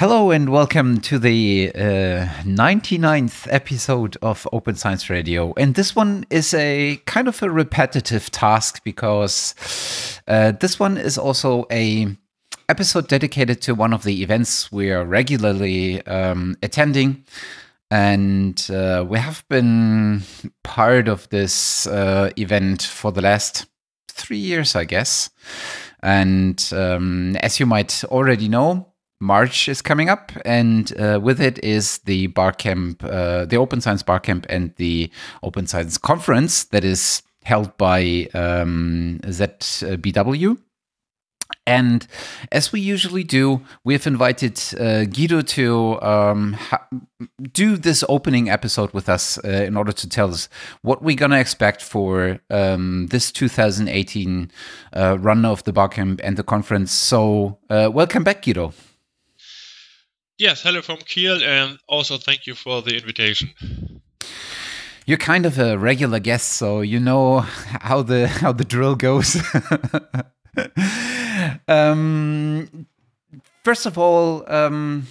Hello and welcome to the uh, 99th episode of Open Science Radio. And this one is a kind of a repetitive task because uh, this one is also a episode dedicated to one of the events we are regularly um, attending. And uh, we have been part of this uh, event for the last three years, I guess. And um, as you might already know, March is coming up, and uh, with it is the Barcamp, uh, the Open Science Barcamp, and the Open Science Conference that is held by um, ZBW. And as we usually do, we have invited uh, Guido to um, do this opening episode with us uh, in order to tell us what we're going to expect for um, this 2018 uh, run of the Barcamp and the conference. So, uh, welcome back, Guido. Yes, hello from Kiel, and also thank you for the invitation. You're kind of a regular guest, so you know how the how the drill goes. um, first of all, um,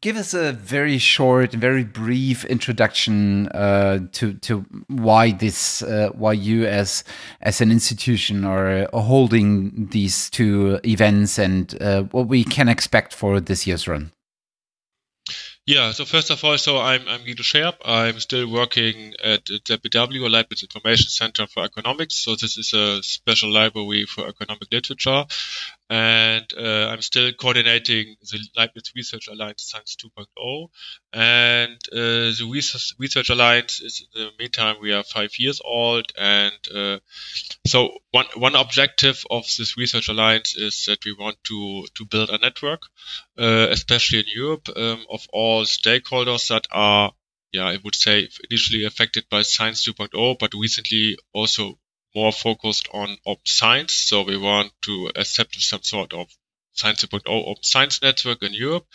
give us a very short, very brief introduction uh, to to why this, uh, why you as as an institution are holding these two events, and uh, what we can expect for this year's run. Yeah, so first of all, so I'm, I'm Guido Scherb. I'm still working at the ZBW, Leibniz Information Center for Economics. So this is a special library for economic literature and uh, I'm still coordinating the Leibniz Research Alliance Science 2.0. And uh, the Research, Alliance is in the meantime we are five years old, and uh, so one one objective of this Research Alliance is that we want to to build a network, uh, especially in Europe, um, of all stakeholders that are yeah, I would say initially affected by Science 2.0, but recently also more focused on open science. So we want to establish some sort of Science 2.0 open science network in Europe.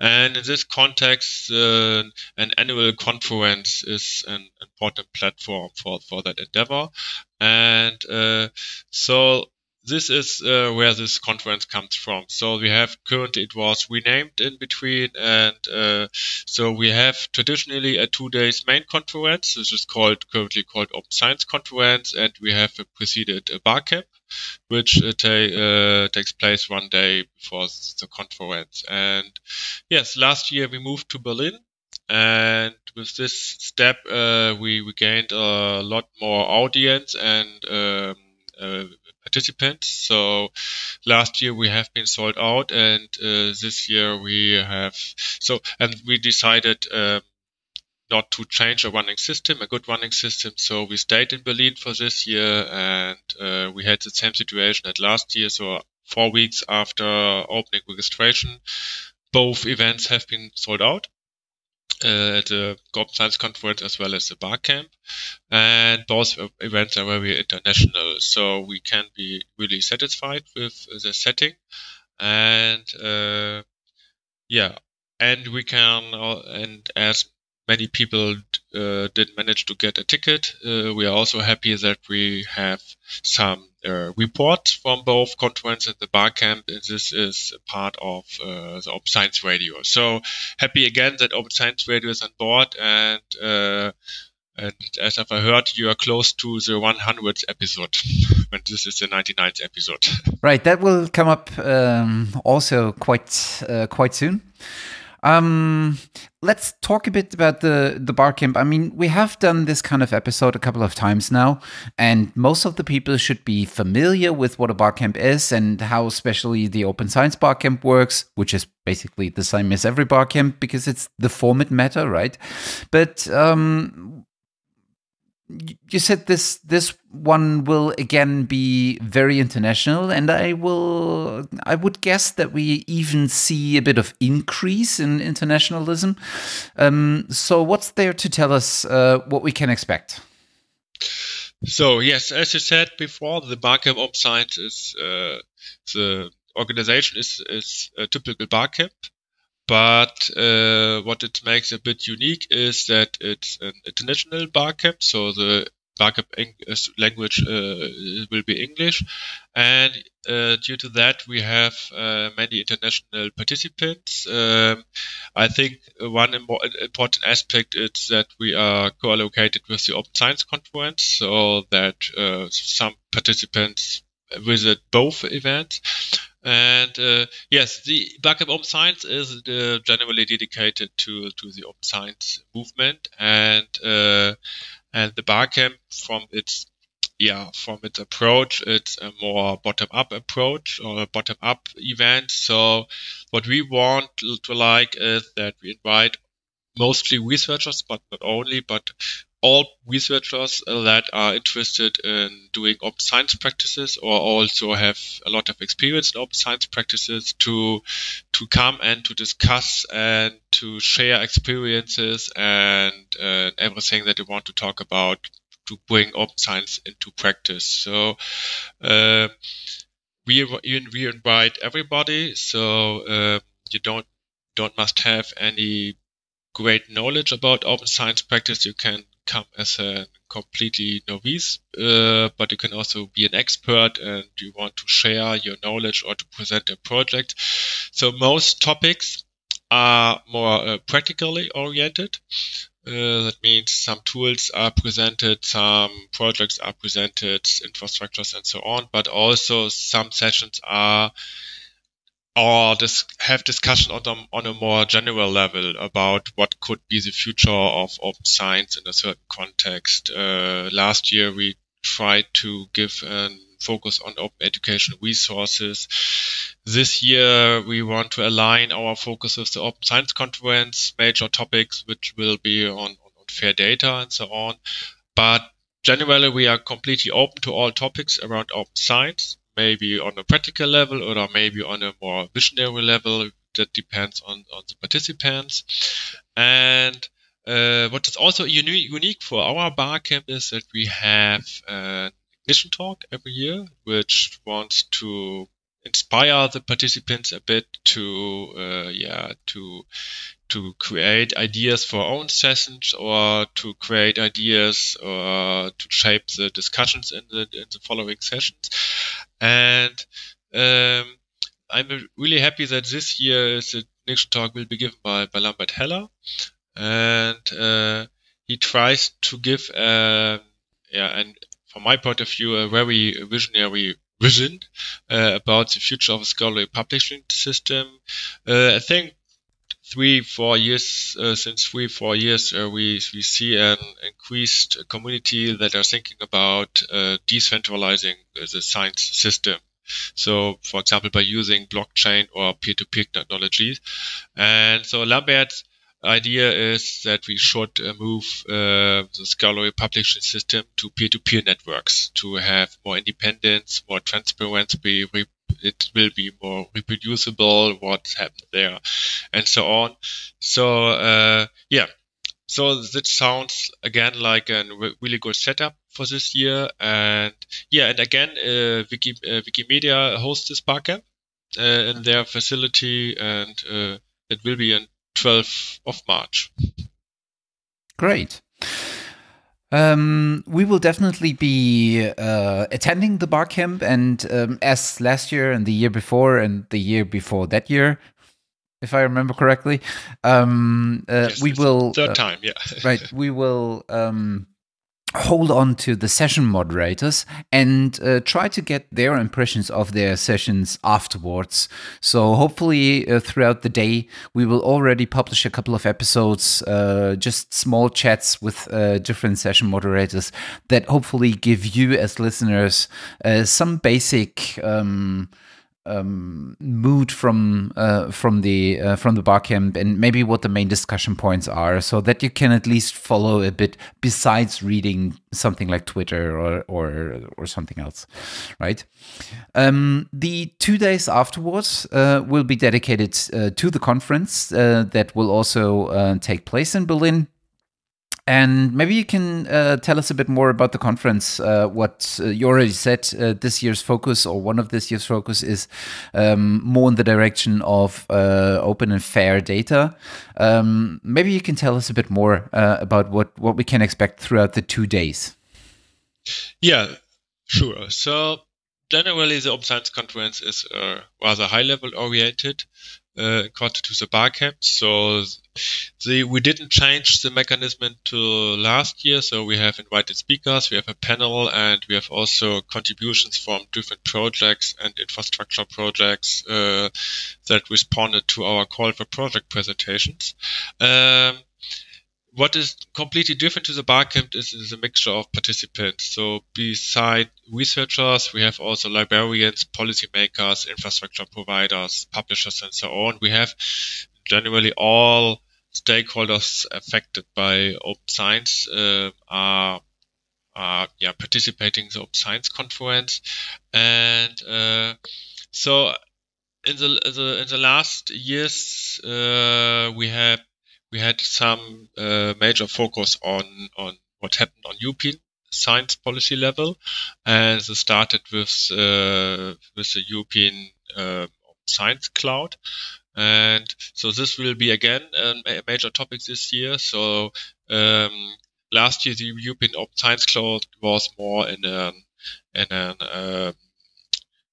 And in this context, uh, an annual conference is an important platform for, for that endeavor. And uh, so this is uh, where this conference comes from. So we have currently it was renamed in between, and uh, so we have traditionally a two days main conference. This is called currently called Open Science Conference, and we have a preceded a bar camp, which uh, uh, takes place one day before the conference. And yes, last year we moved to Berlin. And with this step, uh, we, we gained a lot more audience and um, uh, participants. So last year we have been sold out, and uh, this year we have so and we decided. Uh, not to change a running system, a good running system. So we stayed in Berlin for this year, and uh, we had the same situation at last year. So four weeks after opening registration, both events have been sold out uh, at the Open Science Conference as well as the Bar Camp. And both events are very international, so we can be really satisfied with the setting. And uh, yeah, and we can, uh, and as many people uh, didn't manage to get a ticket. Uh, we are also happy that we have some uh, reports from both conference and the bar camp. And this is part of uh, the Open Science Radio. So happy again that Open Science Radio is on board and uh, and as I've heard, you are close to the 100th episode, when this is the 99th episode. Right, that will come up um, also quite uh, quite soon. Um, let's talk a bit about the the barcamp. I mean, we have done this kind of episode a couple of times now, and most of the people should be familiar with what a barcamp is and how especially the open science barcamp works, which is basically the same as every barcamp because it's the format matter, right? But um, you said this this one will again be very international and i will i would guess that we even see a bit of increase in internationalism. Um, so what's there to tell us uh, what we can expect? So yes as you said before the barcamp science is uh, the organization is is a typical barcamp but uh, what it makes a bit unique is that it's an international bar camp. So the barcamp uh, language uh, will be English, and uh, due to that we have many international participants. Um, I think one important aspect is that we are co-located with the Open Science Conference, so that some participants visit both events. And uh, yes, the Barcamp Open Science is uh, generally dedicated to to the open science movement, and uh, and the Barcamp from its yeah from its approach, it's a more bottom up approach or bottom up event. So what we want to like is that we invite mostly researchers, but not only, but all researchers that are interested in doing open science practices or also have a lot of experience in open science practices to to come and to discuss and to share experiences and uh, everything that they want to talk about to bring open science into practice. So uh, we we invite everybody. So uh, you don't don't must have any great knowledge about open science practice. You can come as a completely novice, uh, but you can also be an expert and you want to share your knowledge or to present a project. So most topics are more uh, practically oriented. Uh, that means some tools are presented, some projects are presented, infrastructures and so on, but also some sessions are or dis- have discussion on, on a more general level about what could be the future of open science in a certain context. Uh, last year we tried to give a focus on open education resources. This year we want to align our focus with the Open Science Conference, major topics which will be on, on fair data and so on. But generally we are completely open to all topics around open science maybe on a practical level or maybe on a more visionary level. That depends on, on the participants. And uh, what is also uni- unique for our bar camp is that we have an ignition talk every year, which wants to inspire the participants a bit to, uh, yeah, to to create ideas for own sessions or to create ideas or to shape the discussions in the, in the following sessions. And um, I'm really happy that this year the next talk will be given by, by Lambert Heller. And uh, he tries to give, uh, yeah, and from my point of view, a very visionary vision uh, about the future of a scholarly publishing system. Uh, I think three, four years, uh, since three, four years, uh, we, we see an increased community that are thinking about uh, decentralizing the science system. So, for example, by using blockchain or peer-to-peer technologies. And so Lambert's idea is that we should uh, move uh, the scholarly publishing system to peer-to-peer networks to have more independence, more transparency, it will be more reproducible what happened there and so on. So uh, yeah. So that sounds again like a really good setup for this year and yeah and again uh, Wiki, uh, wikimedia hosts this barcamp uh, in their facility and uh, it will be on 12th of march. Great um, we will definitely be uh, attending the bar camp, and um, as last year and the year before and the year before that year, if I remember correctly, um, uh, yes, we will third uh, time, yeah, right. We will um, hold on to the session moderators and uh, try to get their impressions of their sessions afterwards. So, hopefully, uh, throughout the day, we will already publish a couple of episodes, uh, just small chats with uh, different session moderators that hopefully give you, as listeners, uh, some basic. Um, um, mood from uh, from the uh, from the barcamp and maybe what the main discussion points are, so that you can at least follow a bit besides reading something like Twitter or or or something else, right? Um, the two days afterwards uh, will be dedicated uh, to the conference uh, that will also uh, take place in Berlin. And maybe you can uh, tell us a bit more about the conference. Uh, what uh, you already said, uh, this year's focus, or one of this year's focus, is um, more in the direction of uh, open and fair data. Um, maybe you can tell us a bit more uh, about what, what we can expect throughout the two days. Yeah, sure. So generally, the Open Science Conference is rather high level oriented uh, according to the Barcamp. So the, we didn't change the mechanism to last year. So we have invited speakers, we have a panel, and we have also contributions from different projects and infrastructure projects uh, that responded to our call for project presentations. Um, what is completely different to the Barcamp is, is a mixture of participants. So beside researchers, we have also librarians, policymakers, infrastructure providers, publishers, and so on. We have generally all stakeholders affected by open science uh, are are yeah participating in the open science conference, and uh, so in the, the in the last years uh, we have we had some uh, major focus on on what happened on European science policy level, and it started with uh, with the European uh, Science Cloud. And so this will be again a major topic this year. So um, last year the European Open Science Cloud was more in an in an uh,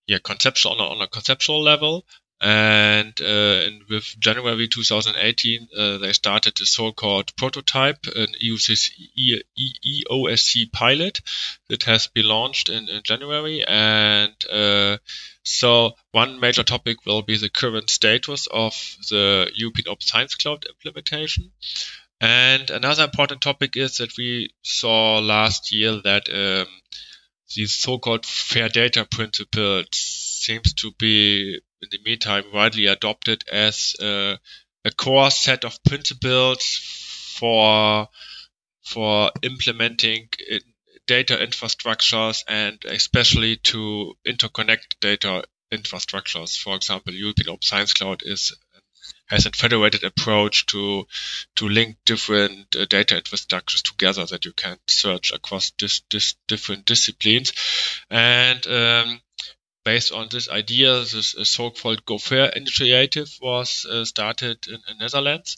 yeah conceptual on a, on a conceptual level, and, uh, with January 2018, uh, they started the so-called prototype, an EOSC, EOSC pilot that has been launched in, in January. And uh, so one major topic will be the current status of the European Open Science Cloud implementation. And another important topic is that we saw last year that um, these so-called fair data principles seems to be in the meantime widely adopted as uh, a core set of principles for for implementing data infrastructures and especially to interconnect data infrastructures. For example, European Open Science Cloud is has a federated approach to to link different uh, data infrastructures together that you can search across dis, dis, different disciplines. And um, based on this idea, this uh, so-called GoFair initiative was uh, started in the Netherlands.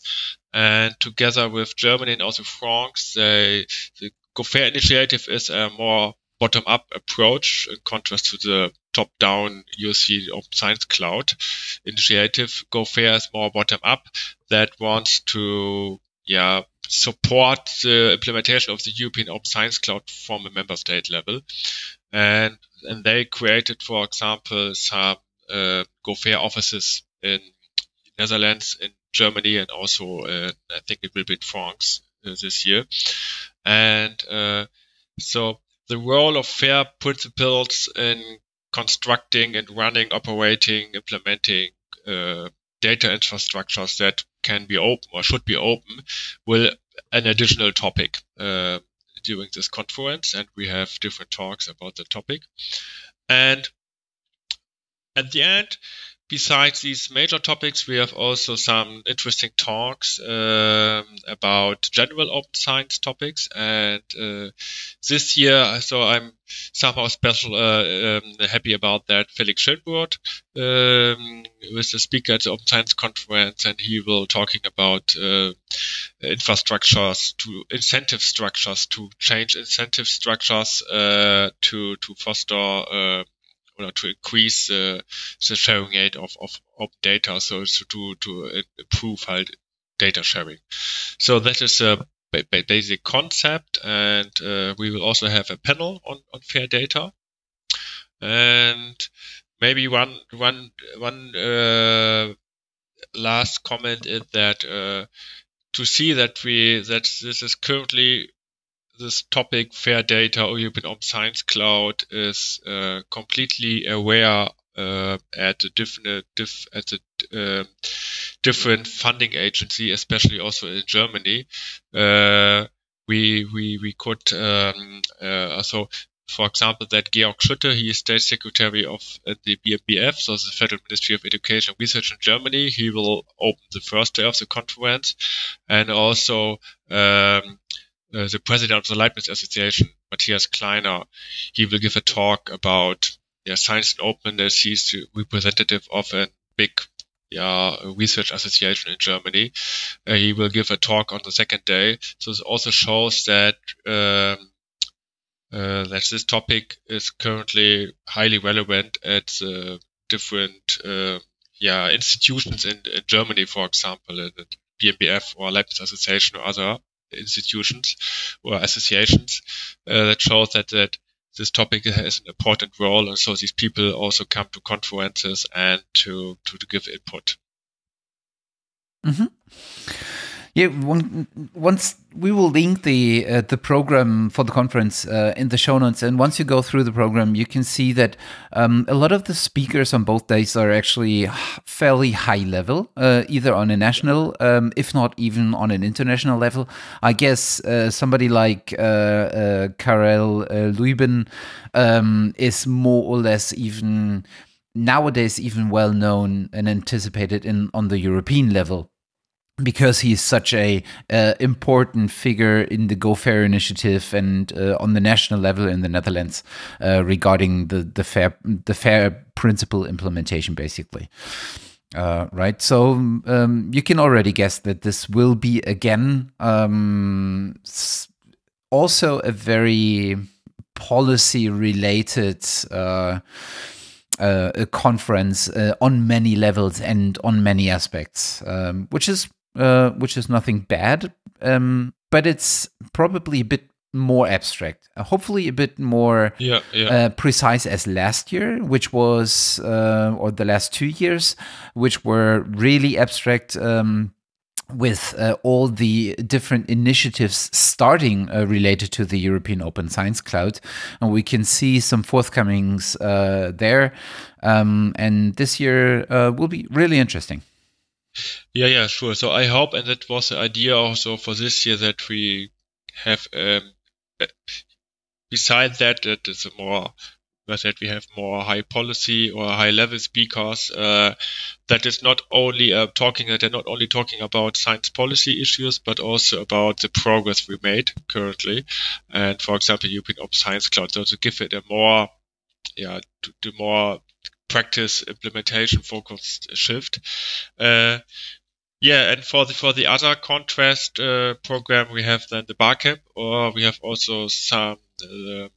And together with Germany and also France, they, the GoFair initiative is a more bottom-up approach in contrast to the top-down UC Open Science Cloud initiative. GoFair is more bottom-up that wants to, yeah, support the implementation of the European Open Science Cloud from a member state level. And and they created, for example, some uh, GoFair offices in Netherlands, in Germany, and also uh, I think it will be in France uh, this year. And uh, so the role of FAIR principles in constructing and running, operating, implementing uh, data infrastructures that can be open or should be open will an additional topic uh, during this conference, and we have different talks about the topic. And at the end, besides these major topics, we have also some interesting talks um, about general open science topics. And uh, this year, so I'm somehow special, uh, um, happy about that. Felix Schönbrodt um, was the speaker at the Open Science Conference, and he will talking about uh, infrastructures to incentive structures to change incentive structures uh, to to foster uh, or to increase the, the sharing rate of, of data, so to to improve halt data sharing. So that is a basic concept, and uh, we will also have a panel on, on fair data. And maybe one one one uh, last comment is that uh, to see that we that this is currently this topic, fair data or Open Science Cloud, is uh, completely aware uh, at the different diff, at uh, different funding agency, especially also in Germany. Uh, we we we could um, uh, so for example, that Georg Schütte, he is state secretary of the BMBF, so the Federal Ministry of Education and Research in Germany. He will open the first day of the conference, and also um, uh, the president of the Leibniz Association, Matthias Kleiner, he will give a talk about yeah, science and openness. He's the representative of a big yeah, research association in Germany. Uh, he will give a talk on the second day. So this also shows that um, uh, that this topic is currently highly relevant at different uh, yeah institutions in, in, Germany, for example, the BMBF or Leibniz Association or other institutions or associations uh, that shows that that this topic has an important role, and so these people also come to conferences and to to, to give input. Mm-hmm. Yeah, one, once we will link the uh, the program for the conference uh, in the show notes, and once you go through the program, you can see that um, a lot of the speakers on both days are actually fairly high level, uh, either on a national, um, if not even on an international level. I guess uh, somebody like uh, uh, Karel Luyben um, is more or less even nowadays even well known and anticipated in on the European level because he's such a uh, important figure in the Go Fair initiative and uh, on the national level in the Netherlands uh, regarding the the fair the fair principle implementation, basically. Uh, right, so um, you can already guess that this will be again um, also a very policy related. Uh, uh, a conference uh, on many levels and on many aspects, um, which is uh, which is nothing bad, um, but it's probably a bit more abstract. Uh, hopefully, a bit more yeah, yeah. Uh, precise as last year, which was uh, or the last two years, which were really abstract. Um, with uh, all the different initiatives starting uh, related to the European Open Science Cloud. And we can see some forthcomings uh, there. Um, and this year uh, will be really interesting. Yeah, yeah, sure. So I hope, and that was the idea also for this year that we have, um, uh, besides that, that is a more that we have more high policy or high level speakers uh, that is not only uh, talking that they're not only talking about science policy issues but also about the progress we made currently and for example European Open Science Cloud so to give it a more yeah to, to more practice implementation focused shift. Uh, yeah, and for the for the other contrast uh, program, we have then the BARCamp, or we have also some. Uh,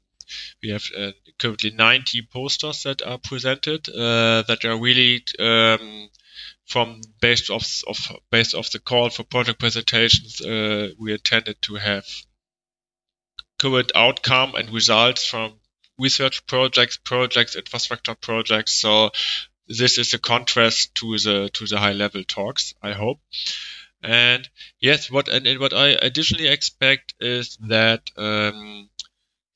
we have uh, currently 90 posters that are presented uh, that are really um, from based off of based off the call for project presentations. Uh, we intended to have current outcome and results from research projects, projects, infrastructure projects. So this is a contrast to the to the high level talks. I hope. And yes, what and, what I additionally expect is that um,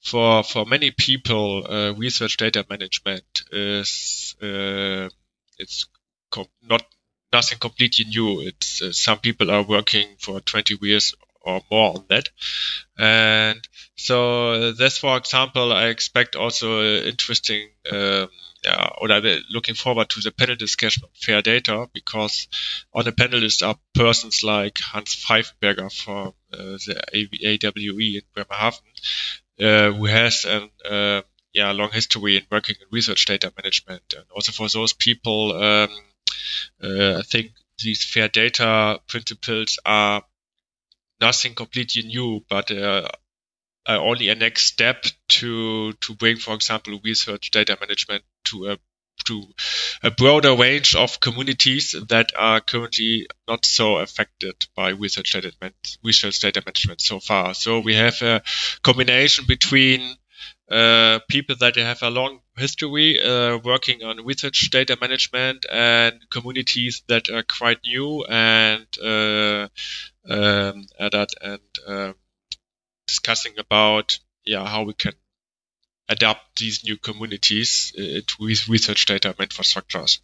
for for many people, uh, research data management is uh, it's com- not nothing completely new. It's uh, some people are working for 20 years or more on that. And so this, for example, I expect also interesting, um, yeah, or looking forward to the panel discussion on fair data because on the panelists are persons like Hans Pfeifenberger from uh, the AWI in Bremerhaven, uh, who has an uh, yeah long history in working in research data management, and also for those people, um, uh, I think these fair data principles are nothing completely new, but uh, uh, only a next step to to bring, for example, research data management to a to a broader range of communities that are currently not so affected by research data, research data management so far. So we have a combination between uh, people that have a long history uh, working on research data management and communities that are quite new and uh, um, that and um, discussing about yeah how we can adapt these new communities uh, to research data infrastructures.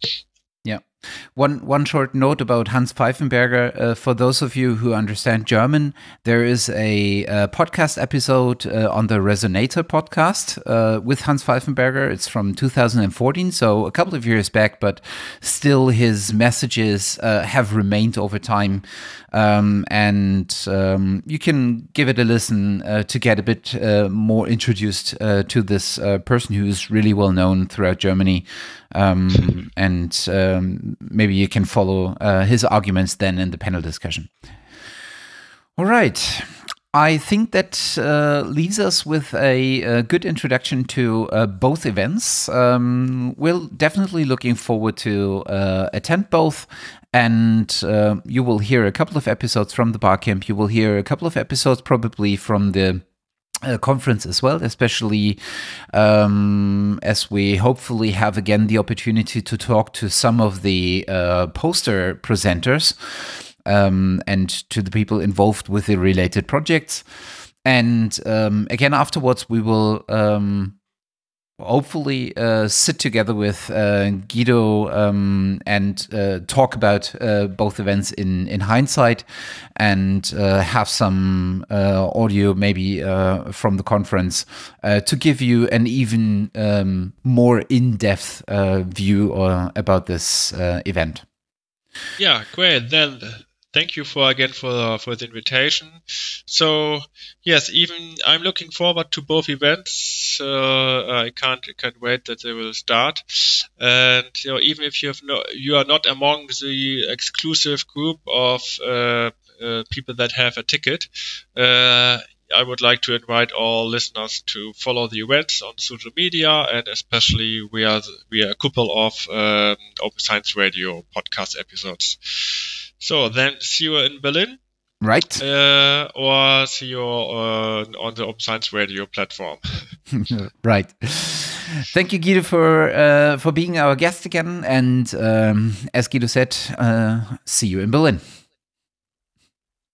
One one short note about Hans Pfeifenberger. Uh, for those of you who understand German, there is a, a podcast episode uh, on the Resonator podcast uh, with Hans Pfeifenberger. It's from 2014, so a couple of years back, but still his messages uh, have remained over time. Um, and um, you can give it a listen uh, to get a bit uh, more introduced to this person who is really well known throughout Germany. Um, and um, maybe you can follow uh, his arguments then in the panel discussion. All right. I think that uh, leaves us with a, a good introduction to uh, both events. Um, we're definitely looking forward to uh, attend both, and uh, you will hear a couple of episodes from the Barcamp. You will hear a couple of episodes probably from the uh, conference as well, especially um, as we hopefully have again the opportunity to talk to some of the uh, poster presenters um, and to the people involved with the related projects. And um, again, afterwards, we will um, hopefully uh, sit together with uh, Guido um, and uh, talk about uh, both events in, in hindsight and uh, have some uh, audio maybe from the conference to give you an even um, more in-depth view about this event. Yeah, great. Then thank you for again for for the invitation. So yes, even I'm looking forward to both events. Uh, I can't can't wait that they will start. And you know, even if you have no, you are not among the exclusive group of uh, uh, people that have a ticket. Uh, I would like to invite all listeners to follow the events on social media, and especially we are we are a couple of um, Open Science Radio podcast episodes. So then see you in Berlin. Right. Uh, or see you uh, on the Open Science Radio platform. right. Thank you, Guido, for uh, for being our guest again. And um, as Guido said, uh, see you in Berlin.